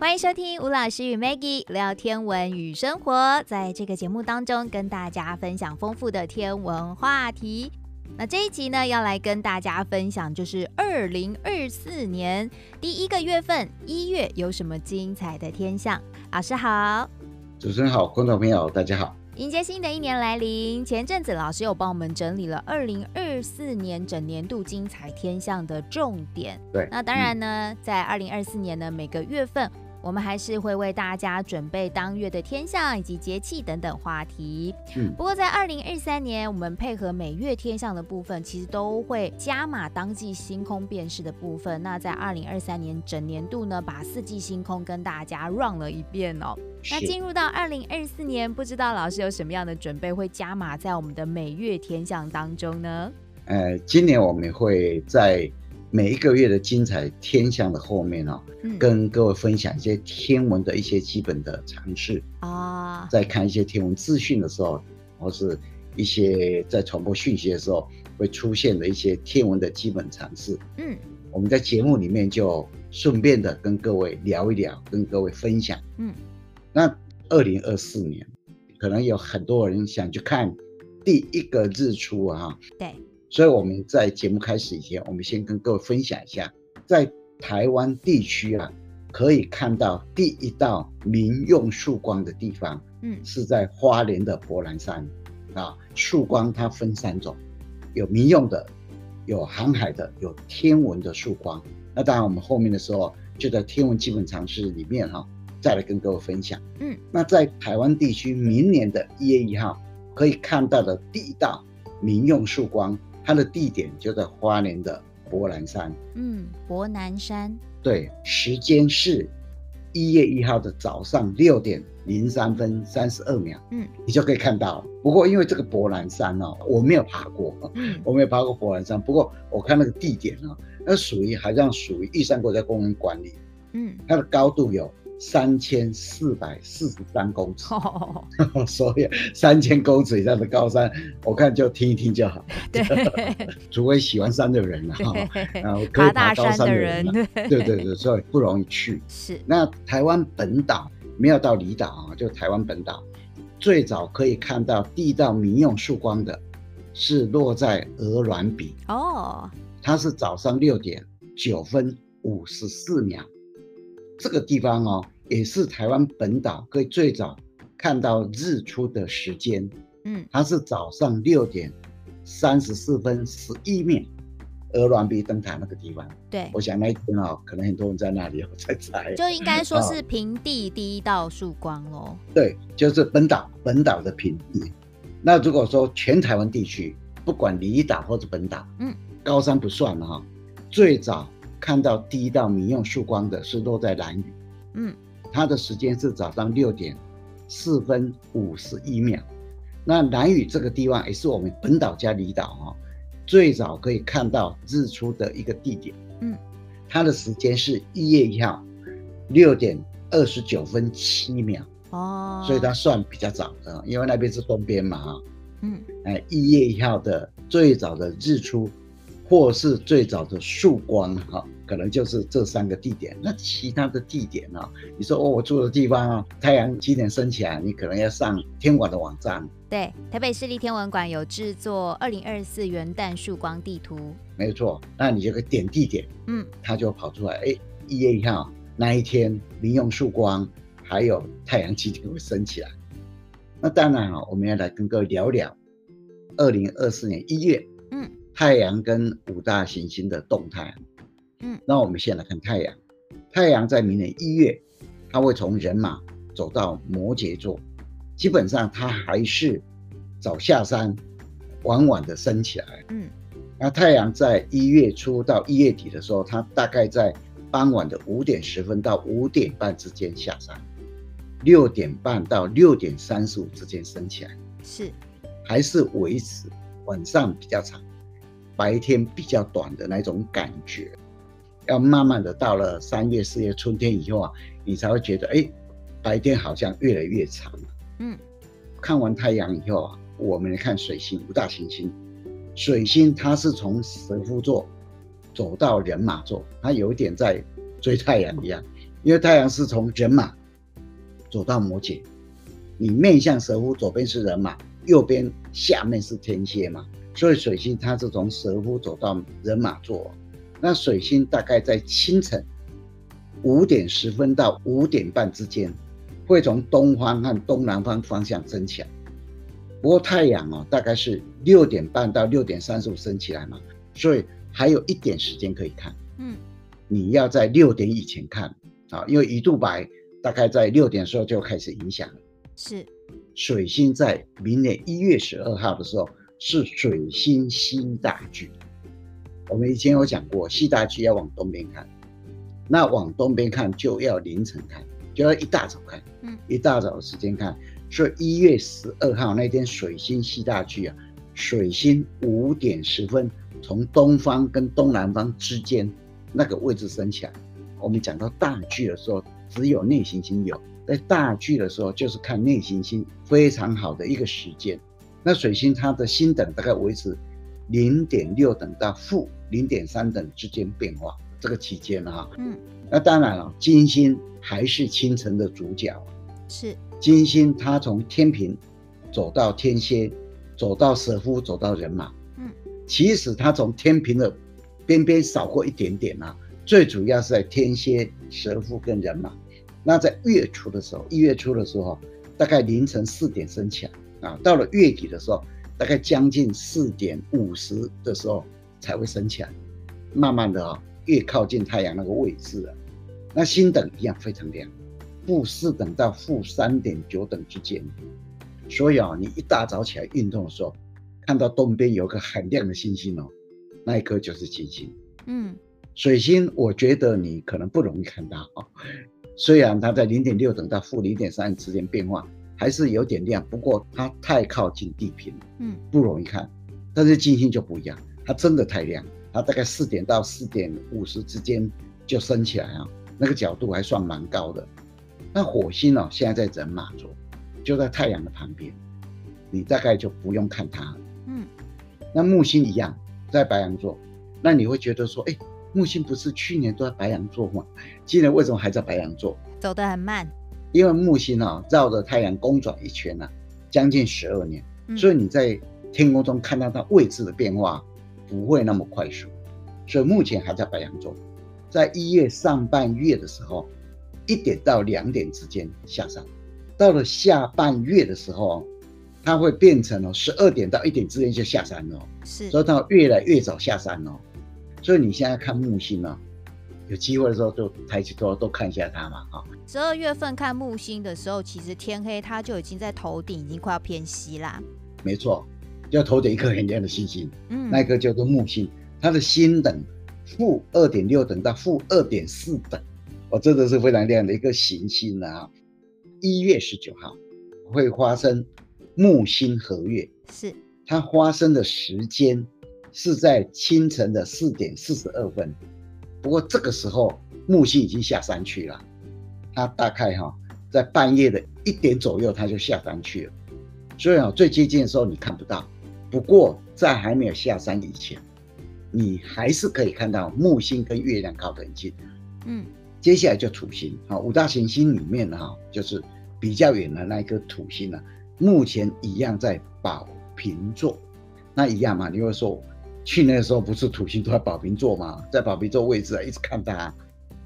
欢迎收听吴老师与 Maggie 聊天文与生活，在这个节目当中，跟大家分享丰富的天文话题。那这一集呢，要来跟大家分享，就是二零二四年第一个月份一月有什么精彩的天象。老师好，主持人好，观众朋友大家好。迎接新的一年来临，前阵子老师有帮我们整理了二零二四年整年度精彩天象的重点。对，那当然呢，嗯、在二零二四年呢，每个月份。我们还是会为大家准备当月的天象以及节气等等话题。嗯，不过在二零二三年，我们配合每月天象的部分，其实都会加码当季星空辨识的部分。那在二零二三年整年度呢，把四季星空跟大家 run 了一遍哦。那进入到二零二四年，不知道老师有什么样的准备会加码在我们的每月天象当中呢？呃，今年我们会在。每一个月的精彩天象的后面哦，嗯、跟各位分享一些天文的一些基本的常识啊，在看一些天文资讯的时候，或是一些在传播讯息的时候会出现的一些天文的基本常识。嗯，我们在节目里面就顺便的跟各位聊一聊，跟各位分享。嗯，那二零二四年可能有很多人想去看第一个日出啊，对。所以我们在节目开始以前，我们先跟各位分享一下，在台湾地区啊，可以看到第一道民用曙光的地方，嗯，是在花莲的博兰山啊。曙光它分三种，有民用的，有航海的，有天文的曙光。那当然，我们后面的时候就在天文基本常识里面哈，再来跟各位分享。嗯，那在台湾地区，明年的一月一号可以看到的第一道民用曙光。它的地点就在花莲的博兰山。嗯，博南山。对，时间是一月一号的早上六点零三分三十二秒。嗯，你就可以看到。不过因为这个博兰山哦，我没有爬过，嗯，我没有爬过博兰山。不过我看那个地点哦，那属于好像属于玉山国家公园管理。嗯，它的高度有。三千四百四十三公尺，oh. 所以三千公尺以上的高山，我看就听一听就好。对，除非喜欢山的人了哈，然后可以爬高山的人，对对对，所以不容易去。是，那台湾本岛没有到离岛啊，就台湾本岛最早可以看到第一道民用曙光的，是落在鹅銮鼻哦，oh. 它是早上六点九分五十四秒。这个地方哦，也是台湾本岛可以最早看到日出的时间。嗯，它是早上六点三十四分十一秒，鹅銮鼻灯塔那个地方。对，我想那一天哦，可能很多人在那里哦，在猜。就应该说是平地第一道曙光喽。对，就是本岛本岛的平地。那如果说全台湾地区，不管离岛或者本岛，嗯，高山不算了哈，最早。看到第一道民用曙光的是落在南屿，嗯，它的时间是早上六点四分五十一秒。那南屿这个地方也是我们本岛加离岛哈，最早可以看到日出的一个地点，嗯，它的时间是一月一号六点二十九分七秒，哦，所以它算比较早的，因为那边是东边嘛，哈，嗯，哎，一月一号的最早的日出。或是最早的曙光哈，可能就是这三个地点。那其他的地点呢？你说哦，我住的地方啊，太阳几点升起来？你可能要上天文馆的网站。对，台北市立天文馆有制作二零二四元旦曙光地图。没错，那你就可以点地点，嗯，它就跑出来。哎，一月一号那一天，民用曙光，还有太阳几点会升起来？那当然啊，我们要来跟各位聊聊二零二四年一月。太阳跟五大行星的动态，嗯，那我们先来看太阳。太阳在明年一月，它会从人马走到摩羯座，基本上它还是早下山，晚晚的升起来。嗯，那太阳在一月初到一月底的时候，它大概在傍晚的五点十分到五点半之间下山，六点半到六点三十五之间升起来，是，还是维持晚上比较长。白天比较短的那种感觉，要慢慢的到了三月、四月春天以后啊，你才会觉得，哎，白天好像越来越长。嗯，看完太阳以后啊，我们来看水星五大行星。水星它是从蛇夫座走到人马座，它有一点在追太阳一样，因为太阳是从人马走到摩羯，你面向蛇夫，左边是人马，右边下面是天蝎嘛，所以水星它是从蛇夫走到人马座。那水星大概在清晨五点十分到五点半之间，会从东方和东南方方向升起来。不过太阳哦，大概是六点半到六点三十五升起来嘛，所以还有一点时间可以看。嗯，你要在六点以前看啊，因为鱼肚白大概在六点的时候就开始影响了。是，水星在明年一月十二号的时候是水星西大距。我们以前有讲过，西大距要往东边看，那往东边看就要凌晨看，就要一大早看，嗯，一大早的时间看。所以一月十二号那天水星西大距啊，水星五点十分从东方跟东南方之间那个位置升起来。我们讲到大距的时候，只有内行星有，在大距的时候就是看内行星非常好的一个时间。那水星它的星等大概维持零点六等到负零点三等之间变化，这个期间哈，嗯，那当然了，金星还是清晨的主角，是。金星，它从天平走到天蝎，走到蛇夫，走到人马，嗯，其实它从天平的边边扫过一点点啊，最主要是在天蝎、蛇夫跟人马。那在月初的时候，一月初的时候，大概凌晨四点升起来啊，到了月底的时候。大概将近四点五十的时候才会升起来，慢慢的啊、哦，越靠近太阳那个位置啊，那星等一样非常亮，负四等到负三点九等之间，所以啊，你一大早起来运动的时候，看到东边有个很亮的星星哦，那一颗就是金星。嗯，水星我觉得你可能不容易看到啊，虽然它在零点六等到负零点三之间变化。还是有点亮，不过它太靠近地平，嗯，不容易看。但是金星就不一样，它真的太亮，它大概四点到四点五十之间就升起来啊，那个角度还算蛮高的。那火星哦，现在在人马座，就在太阳的旁边，你大概就不用看它了，嗯。那木星一样在白羊座，那你会觉得说，哎，木星不是去年都在白羊座吗？今年为什么还在白羊座？走得很慢。因为木星啊绕着太阳公转一圈呢、啊，将近十二年，嗯、所以你在天空中看到它位置的变化不会那么快速，所以目前还在白羊座，在一月上半月的时候，一点到两点之间下山，到了下半月的时候，它会变成了十二点到一点之间就下山了，是，所以它越来越早下山哦，所以你现在看木星呢。有机会的时候就抬起头都看一下它嘛，哈。十二月份看木星的时候，其实天黑它就已经在头顶，已经快要偏西啦。没错，就头顶一颗很亮的星星，嗯，那个叫做木星，它的星等负二点六等到负二点四等，哦，真的是非常亮的一个行星啊。一月十九号会发生木星合月，是它发生的时间是在清晨的四点四十二分。不过这个时候木星已经下山去了，它大概哈在半夜的一点左右，它就下山去了。所以啊，最接近的时候你看不到。不过在还没有下山以前，你还是可以看到木星跟月亮靠得很近。嗯，接下来就土星啊，五大行星里面哈，就是比较远的那一颗土星呢，目前一样在宝瓶座。那一样嘛，你会说。去年的时候不是土星都在宝瓶座吗？在宝瓶座位置啊，一直看它，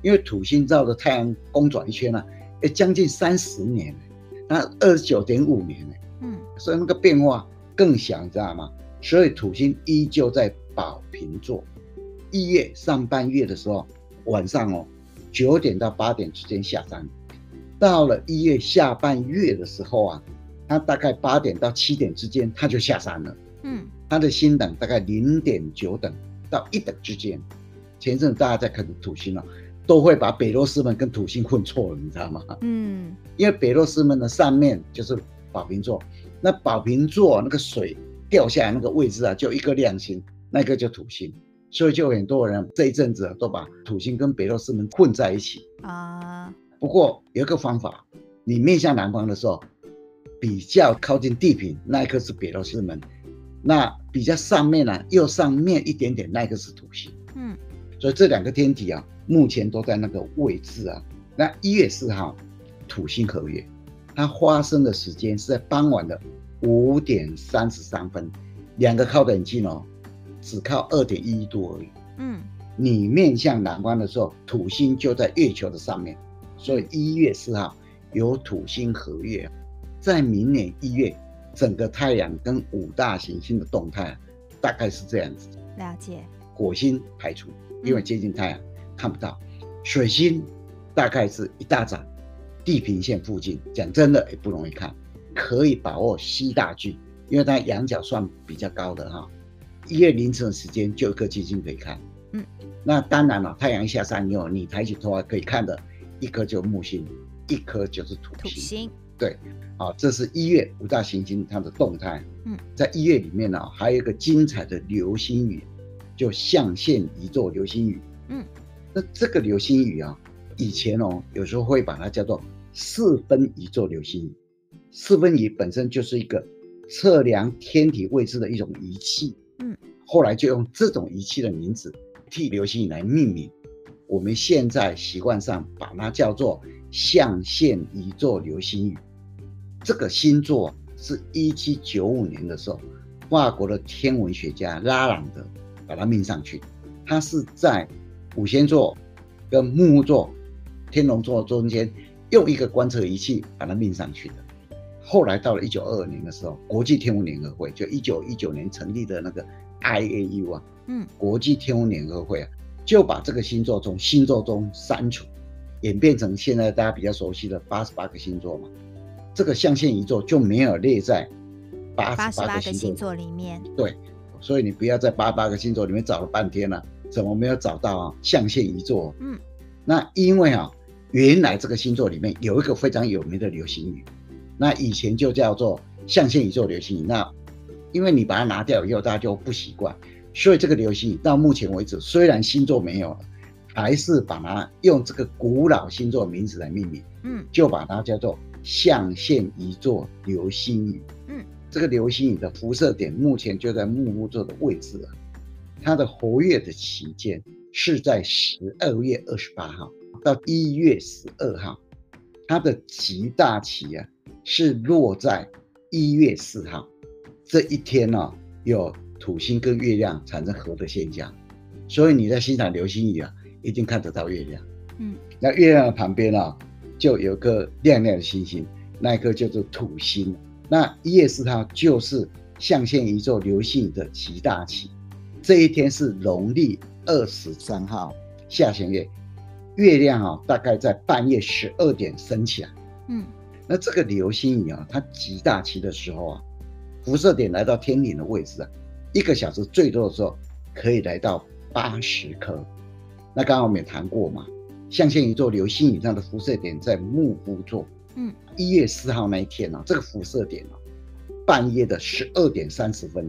因为土星绕着太阳公转一圈呢、啊，哎，将近三十年，那二十九点五年呢，嗯，所以那个变化更小，你知道吗？所以土星依旧在宝瓶座。一月上半月的时候，晚上哦，九点到八点之间下山，到了一月下半月的时候啊，它大概八点到七点之间，它就下山了。嗯，它的星等大概零点九等到一等之间。前阵子大家在看土星啊，都会把北落师门跟土星混错了，你知道吗？嗯，因为北落师门的上面就是宝瓶座，那宝瓶座那个水掉下来那个位置啊，就一个亮星，那个就土星，所以就很多人这一阵子都把土星跟北落师门混在一起啊。不过有一个方法，你面向南方的时候，比较靠近地平，那一颗是北落师门。那比较上面呢、啊，右上面一点点，那个是土星。嗯，所以这两个天体啊，目前都在那个位置啊，那一月四号土星合月，它发生的时间是在傍晚的五点三十三分，两个靠得很近哦，只靠二点一度而已。嗯，你面向南方的时候，土星就在月球的上面，所以一月四号有土星合月。在明年一月，整个太阳跟五大行星的动态大概是这样子。了解。火星排除，因为接近太阳、嗯、看不到。水星大概是一大早，地平线附近，讲真的也不容易看，可以把握西大距，因为它仰角算比较高的哈。一月凌晨的时间就有一颗金星可以看。嗯，那当然了，太阳下山以后，你抬起头来可以看的，一颗就是木星，一颗就是土星。土星。对，好，这是一月五大行星它的动态。嗯，在一月里面呢，还有一个精彩的流星雨。就象限一座流星雨，嗯，那这个流星雨啊，以前哦，有时候会把它叫做四分一座流星雨。四分仪本身就是一个测量天体位置的一种仪器，嗯，后来就用这种仪器的名字替流星雨来命名。我们现在习惯上把它叫做象限一座流星雨。这个星座是一七九五年的时候，法国的天文学家拉朗德。把它命上去，它是在五仙座跟木木座、天龙座中间用一个观测仪器把它命上去的。后来到了一九二二年的时候，国际天文联合会就一九一九年成立的那个 IAU 啊，嗯，国际天文联合会啊，就把这个星座从星座中删除，演变成现在大家比较熟悉的八十八个星座嘛。这个象限一座就没有列在八十八个星座里面。对。所以你不要在八八个星座里面找了半天了，啊，怎么没有找到啊？象限一座，嗯，那因为啊，原来这个星座里面有一个非常有名的流星雨，那以前就叫做象限一座流星雨。那因为你把它拿掉以后，大家就不习惯，所以这个流星雨到目前为止，虽然星座没有了，还是把它用这个古老星座名字来命名，嗯，就把它叫做象限一座流星雨，嗯。这个流星雨的辐射点目前就在木木座的位置啊，它的活跃的期间是在十二月二十八号到一月十二号，它的极大期啊是落在一月四号，这一天呢、啊、有土星跟月亮产生合的现象，所以你在欣赏流星雨啊，一定看得到月亮。嗯，那月亮的旁边啊就有个亮亮的星星，那一颗叫做土星。那一月四号就是象限一座流星雨的极大期，这一天是农历二十三号下弦月，月亮啊大概在半夜十二点升起来。嗯，那这个流星雨啊，它极大期的时候啊，辐射点来到天顶的位置啊，一个小时最多的时候可以来到八十颗。那刚刚我们也谈过嘛，象限一座流星雨上的辐射点在木夫座。嗯，一月四号那一天呢、啊，这个辐射点啊，半夜的十二点三十分，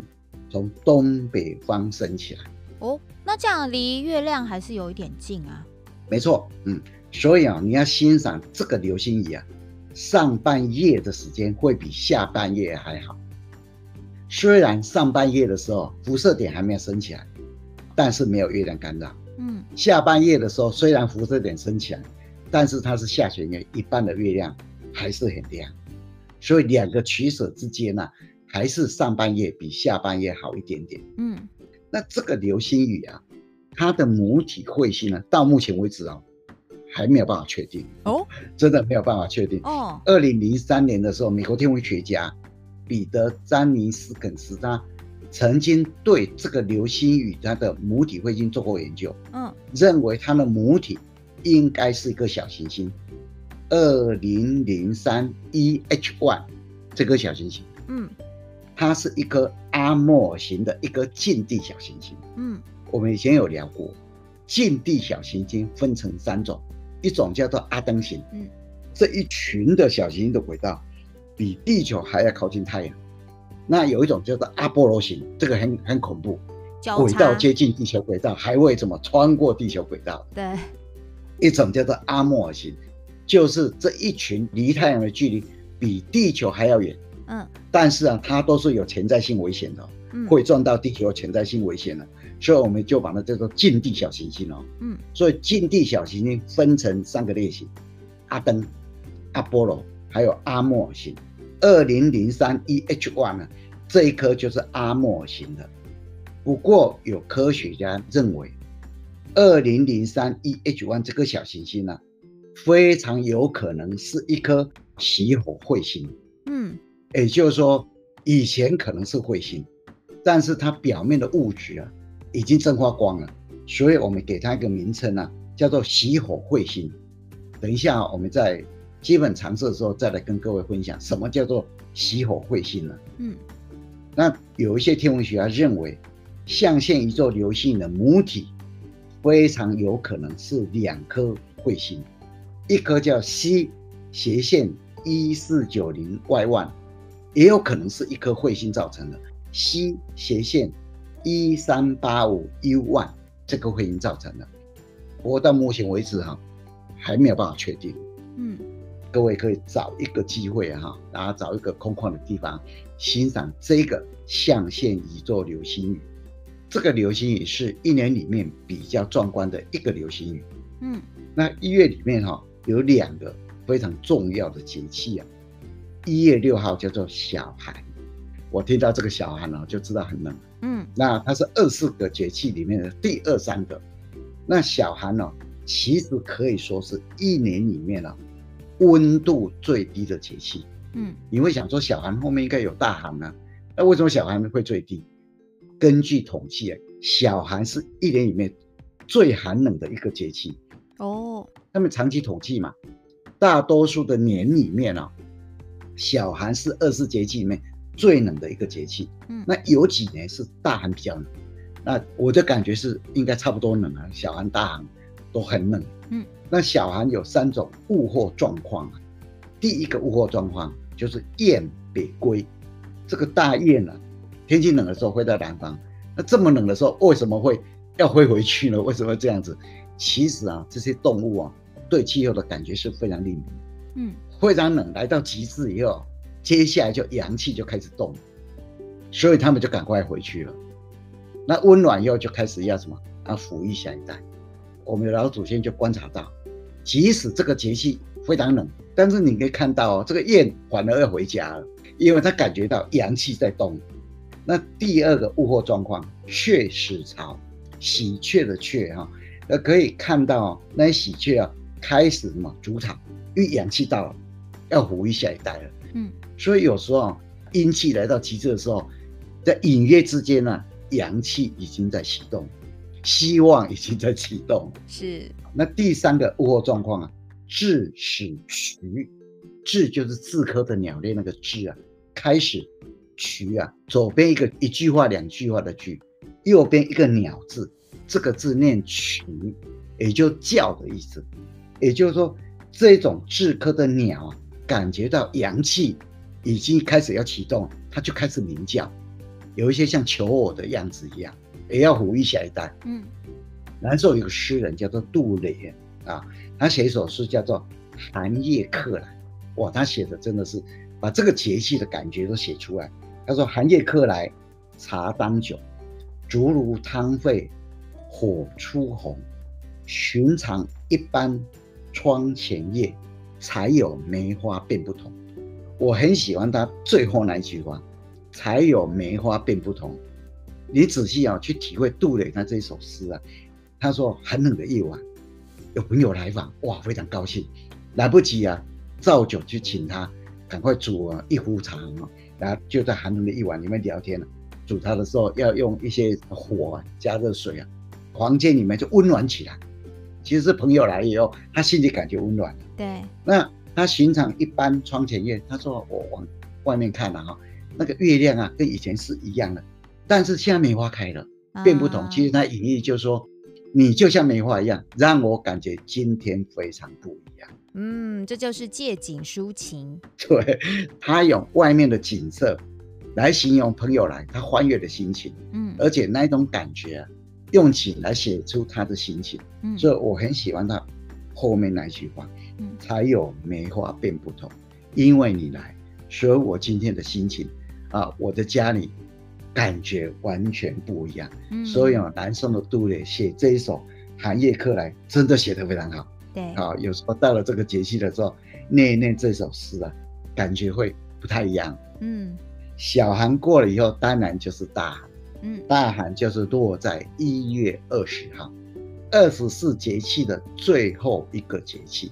从东北方升起来。哦，那这样离月亮还是有一点近啊。没错，嗯，所以啊，你要欣赏这个流星雨啊，上半夜的时间会比下半夜还好。虽然上半夜的时候辐射点还没有升起来，但是没有月亮干扰。嗯，下半夜的时候虽然辐射点升起来，但是它是下弦月，一半的月亮。还是很亮，所以两个取舍之间呢、啊，还是上半夜比下半夜好一点点。嗯，那这个流星雨啊，它的母体彗星呢，到目前为止啊，还没有办法确定哦，真的没有办法确定哦。二零零三年的时候，美国天文学家彼得詹尼斯肯斯他曾经对这个流星雨它的母体彗星做过研究，嗯，认为它的母体应该是一个小行星。二零零三 EH1 这颗小行星，嗯，它是一颗阿莫尔型的一颗近地小行星，嗯，我们以前有聊过，近地小行星分成三种，一种叫做阿登型，嗯，这一群的小行星的轨道比地球还要靠近太阳，那有一种叫做阿波罗型，这个很很恐怖，轨道接近地球轨道，还会怎么穿过地球轨道？对，一种叫做阿莫尔型。就是这一群离太阳的距离比地球还要远，嗯，但是啊，它都是有潜在性危险的，嗯，会撞到地球有潜在性危险的，所以我们就把它叫做近地小行星哦，嗯，所以近地小行星分成三个类型，阿登、阿波罗，还有阿莫尔星。二零零三 EH1 呢，这一颗就是阿莫尔星的。不过有科学家认为，二零零三 EH1 这颗小行星呢，非常有可能是一颗熄火彗星。嗯，也就是说，以前可能是彗星，但是它表面的物质啊，已经蒸发光了，所以我们给它一个名称啊，叫做熄火彗星。等一下，我们在基本常识的时候再来跟各位分享什么叫做熄火彗星呢？嗯，那有一些天文学家认为，象限宇宙流星的母体非常有可能是两颗彗星，一颗叫 C 斜线一四九零 Y one，也有可能是一颗彗星造成的 C 斜线一三八五 U one 这个彗星造成的。不过到目前为止哈。还没有办法确定，嗯，各位可以找一个机会哈，然后找一个空旷的地方欣赏这个象限宇宙流星雨。这个流星雨是一年里面比较壮观的一个流星雨，嗯，那一月里面哈有两个非常重要的节气啊，一月六号叫做小寒，我听到这个小寒呢就知道很冷，嗯，那它是二十四个节气里面的第二三个，那小寒呢？其实可以说是一年里面啊，温度最低的节气。嗯，你会想说小寒后面应该有大寒呢？那为什么小寒会最低？根据统计啊，小寒是一年里面最寒冷的一个节气。哦，他们长期统计嘛，大多数的年里面啊，小寒是二十四节气里面最冷的一个节气。嗯，那有几年是大寒比较冷，那我的感觉是应该差不多冷啊，小寒大寒。都很冷，嗯，那小寒有三种物候状况，第一个物候状况就是雁北归，这个大雁呢，天气冷的时候会在南方，那这么冷的时候为什么会要飞回去呢？为什么会这样子？其实啊，这些动物啊，对气候的感觉是非常灵敏，嗯，非常冷来到极致以后，接下来就阳气就开始动，所以他们就赶快回去了。那温暖以后就开始要什么？要抚育下一代。我们的老祖先就观察到，即使这个节气非常冷，但是你可以看到哦，这个雁反而要回家了，因为它感觉到阳气在动。那第二个物候状况，雀始巢，喜鹊的雀哈，呃，可以看到那些喜鹊啊，开始什么筑巢，因为阳气到了，要抚育下一代了。嗯，所以有时候阴气来到极致的时候，在隐约之间呢，阳气已经在启动。希望已经在启动，是。那第三个物候状况啊，雉始渠，雉就是雉科的鸟类那个雉啊，开始渠啊，左边一个一句话两句话的句，右边一个鸟字，这个字念渠，也就叫的意思。也就是说，这种雉科的鸟啊，感觉到阳气已经开始要启动，它就开始鸣叫，有一些像求偶的样子一样。也要抚育下一代。嗯，南宋有个诗人叫做杜磊啊，他写一首诗叫做《寒夜客来》。哇，他写的真的是把这个节气的感觉都写出来。他说：“寒夜客来，茶当酒，竹炉汤沸，火初红。寻常一般窗前夜，才有梅花便不同。”我很喜欢他最后那一句话：“才有梅花便不同。”你仔细啊去体会杜磊他这一首诗啊，他说寒冷的夜晚，有朋友来访，哇，非常高兴，来不及啊，造酒去请他，赶快煮啊一壶茶，然后就在寒冷的夜晚里面聊天了。煮茶的时候要用一些火加热水啊，房间里面就温暖起来。其实是朋友来以后，他心里感觉温暖。对，那他寻常一般窗前月，他说我往外面看了哈，那个月亮啊跟以前是一样的。但是现在梅花开了，变不同。啊、其实它隐喻就是说，你就像梅花一样，让我感觉今天非常不一样。嗯，这就是借景抒情。对，他用外面的景色来形容朋友来他欢悦的心情。嗯，而且那一种感觉啊，用景来写出他的心情。嗯，所以我很喜欢他后面那句话。嗯，才有梅花变不同，因为你来，所以我今天的心情啊，我的家里。感觉完全不一样，嗯、所以啊，南宋的杜磊写这一首《寒夜客来》真的写得非常好。对，啊，有时候到了这个节气的时候，念一念这首诗啊，感觉会不太一样。嗯，小寒过了以后，当然就是大寒。嗯，大寒就是落在一月二十号，二十四节气的最后一个节气，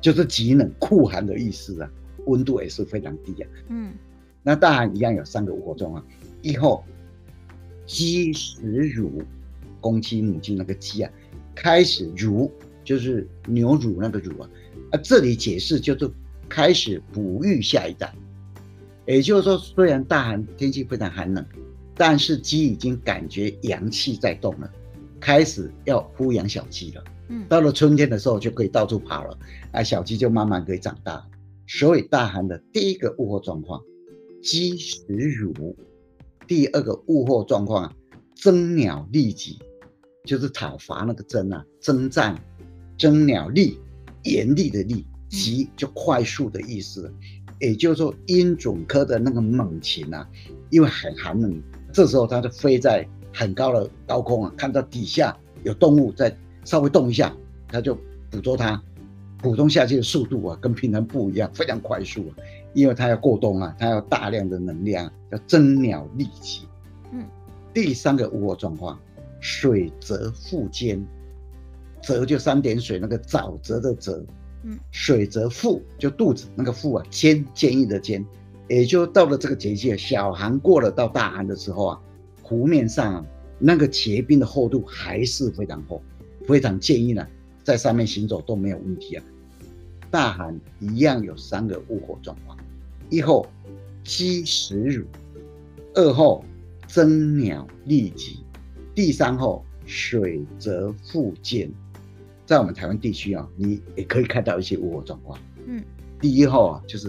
就是极冷酷寒的意思啊，温度也是非常低啊。嗯，那大寒一样有三个物候状况，一候鸡始乳，公鸡母鸡那个鸡啊，开始乳。就是牛乳那个乳啊，啊，这里解释就是开始哺育下一代，也就是说，虽然大寒天气非常寒冷，但是鸡已经感觉阳气在动了，开始要孵养小鸡了。嗯，到了春天的时候就可以到处跑了，啊，小鸡就慢慢可以长大。所以大寒的第一个物候状况，鸡食乳；第二个物候状况，啊，争鸟利疾，就是讨伐那个争啊，征战。争鸟利，严厉的利，疾就快速的意思，也就是说鹰隼科的那个猛禽啊，因为很寒冷，这时候它就飞在很高的高空啊，看到底下有动物在稍微动一下，它就捕捉它，普通下去的速度啊，跟平常不一样，非常快速啊，因为它要过冬啊，它要大量的能量，要增鸟力气。嗯，第三个物候状况，水泽腹坚。泽就三点水那个沼泽的泽，嗯，水泽腹就肚子那个腹啊，坚坚毅的坚，也就到了这个节气，小寒过了到大寒的时候啊，湖面上啊那个结冰的厚度还是非常厚，非常坚毅呢，在上面行走都没有问题啊。大寒一样有三个物候状况：一候鸡食乳，二候征鸟厉疾，第三候水泽复见。在我们台湾地区啊，你也可以看到一些物候状况。嗯，第一候啊，就是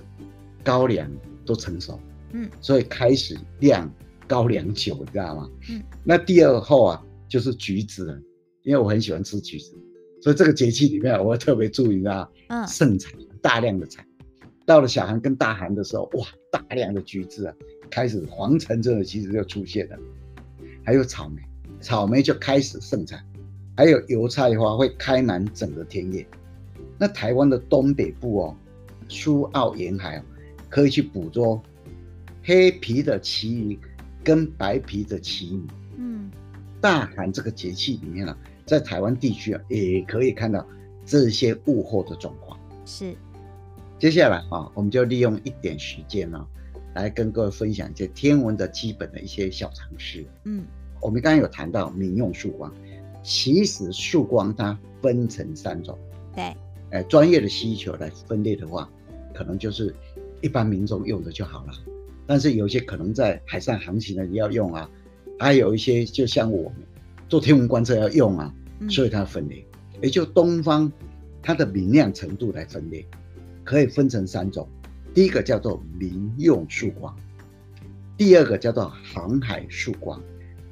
高粱都成熟，嗯，所以开始酿高粱酒，你知道吗？嗯，那第二候啊，就是橘子了，因为我很喜欢吃橘子，所以这个节气里面我会特别注意啊，嗯，盛产大量的产。到了小寒跟大寒的时候，哇，大量的橘子啊，开始黄橙这种橘子就出现了，还有草莓，草莓就开始盛产。还有油菜花会开满整个田野，那台湾的东北部哦，苏澳沿海哦，可以去捕捉黑皮的旗鱼跟白皮的旗鱼。嗯，大寒这个节气里面呢，在台湾地区啊，也可以看到这些物候的状况。是，接下来啊，我们就利用一点时间呢，来跟各位分享一些天文的基本的一些小常识。嗯，我们刚刚有谈到民用曙光。其实曙光它分成三种，对，呃，专业的需求来分类的话，可能就是一般民众用的就好了。但是有些可能在海上航行的也要用啊，还有一些就像我们做天文观测要用啊，所以它分类，也就东方它的明亮程度来分类，可以分成三种。第一个叫做民用曙光，第二个叫做航海曙光，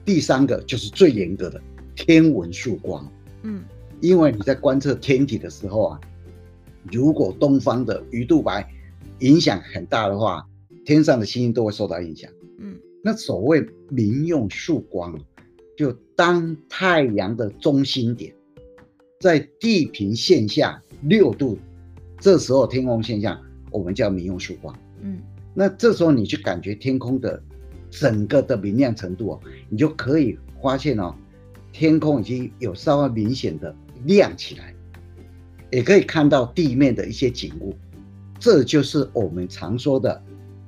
第三个就是最严格的。天文曙光，嗯，因为你在观测天体的时候啊，如果东方的鱼肚白影响很大的话，天上的星星都会受到影响，嗯，那所谓民用曙光，就当太阳的中心点在地平线下六度，这时候天空现象我们叫民用曙光，嗯，那这时候你去感觉天空的整个的明亮程度哦，你就可以发现哦。天空已经有稍微明显的亮起来，也可以看到地面的一些景物，这就是我们常说的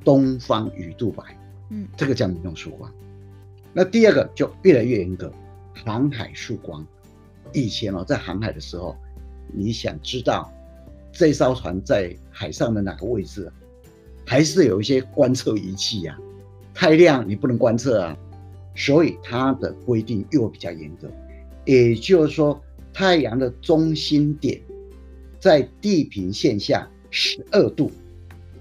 东方鱼肚白。嗯，这个叫民用曙光。那第二个就越来越严格，航海曙光。以前哦，在航海的时候，你想知道这艘船在海上的哪个位置，还是有一些观测仪器呀，太亮你不能观测啊。所以它的规定又比较严格，也就是说，太阳的中心点在地平线下十二度，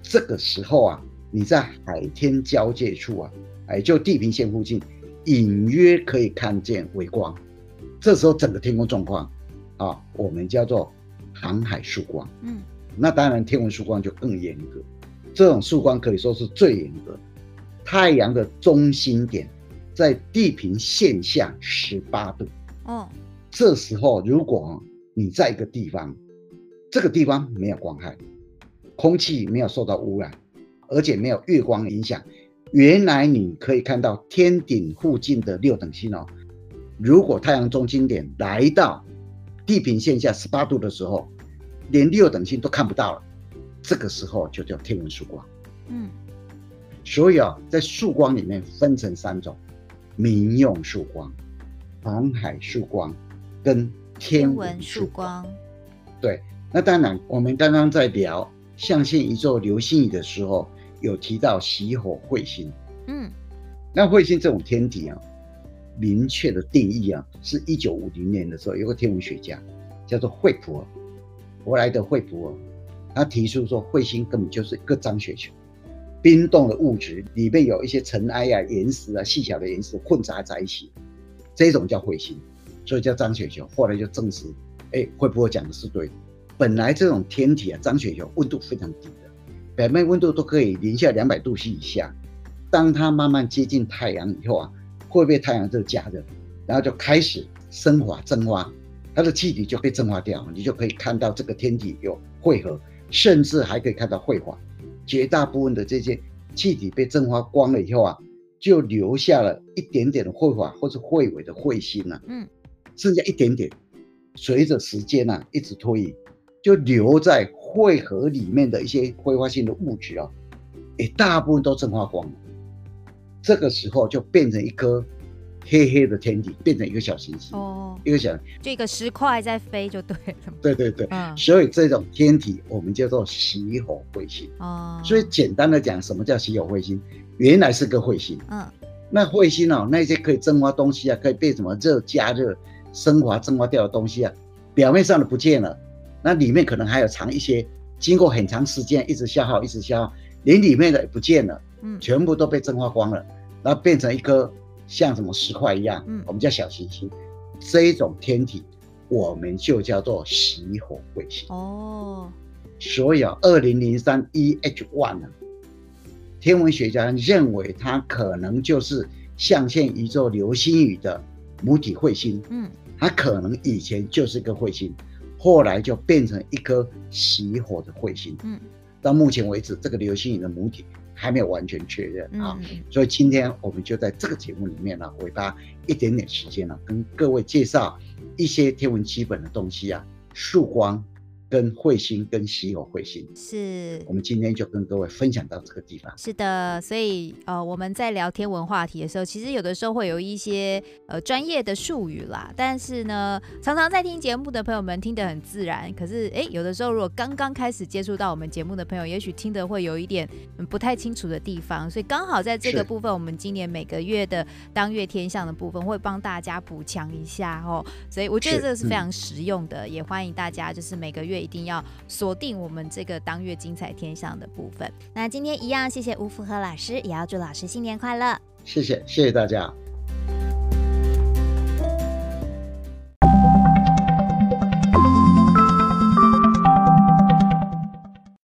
这个时候啊，你在海天交界处啊，哎，就地平线附近，隐约可以看见微光，这时候整个天空状况啊，我们叫做航海曙光。嗯，那当然天文曙光就更严格，这种曙光可以说是最严格，太阳的中心点。在地平线下十八度，哦，这时候如果你在一个地方这个地方没有光害，空气没有受到污染，而且没有月光影响。原来你可以看到天顶附近的六等星哦。如果太阳中心点来到地平线下十八度的时候，连六等星都看不到了，这个时候就叫天文曙光。嗯，所以啊，在曙光里面分成三种：民用曙光、航海曙光跟天文曙光。对，那当然，我们刚刚在聊象限宇宙流星雨的时候，有提到熄火彗星。嗯，那彗星这种天体啊。明确的定义啊，是一九五零年的时候，有个天文学家叫做惠普尔，弗莱德惠普尔，他提出说，彗星根本就是一个脏雪球，冰冻的物质里面有一些尘埃啊、岩石啊、细小的岩石混杂在一起，这种叫彗星，所以叫脏雪球。后来就证实，哎，惠普尔讲的是对的。本来这种天体啊，脏雪球温度非常低的，表面温度都可以零下两百度 C 以下，当它慢慢接近太阳以后啊。会被太阳这个加热，然后就开始升华蒸发，它的气体就被蒸发掉，你就可以看到这个天体有汇合，甚至还可以看到彗发。绝大部分的这些气体被蒸发光了以后啊，就留下了一点点的彗发或是彗尾的彗星啊。嗯，剩下一点点，随着时间啊一直推移，就留在彗核里面的一些挥发性的物质啊，也大部分都蒸发光了。这个时候就变成一颗黑黑的天体，变成一个小行星哦，一个小，这个石块在飞就对了。对对对，嗯，所以这种天体我们叫做熄火彗星哦。所以简单的讲，什么叫熄火彗星？原来是个彗星，嗯，那彗星哦，那些可以蒸发东西啊，可以被什么热加热、升华、蒸发掉的东西啊，表面上的不见了，那里面可能还有藏一些，经过很长时间一直消耗，一直消耗，连里面的也不见了。嗯，全部都被蒸发光了，然后变成一颗像什么石块一样，嗯，我们叫小行星，这一种天体，我们就叫做熄火彗星。哦，所以啊，二零零三 EH One 呢，天文学家认为它可能就是象限宇宙流星雨的母体彗星。嗯，它可能以前就是一个彗星，后来就变成一颗熄火的彗星。嗯，到目前为止，这个流星雨的母体。还没有完全确认啊，所以今天我们就在这个节目里面呢，给大家一点点时间呢，跟各位介绍一些天文基本的东西啊，曙光。跟彗星跟稀有彗星是，我们今天就跟各位分享到这个地方。是的，所以呃，我们在聊天文话题的时候，其实有的时候会有一些呃专业的术语啦。但是呢，常常在听节目的朋友们听得很自然。可是哎，有的时候如果刚刚开始接触到我们节目的朋友，也许听得会有一点不太清楚的地方。所以刚好在这个部分，我们今年每个月的当月天象的部分会帮大家补强一下哦。所以我觉得这个是非常实用的，嗯、也欢迎大家就是每个月。一定要锁定我们这个当月精彩天象的部分。那今天一样，谢谢吴福和老师，也要祝老师新年快乐。谢谢，谢谢大家。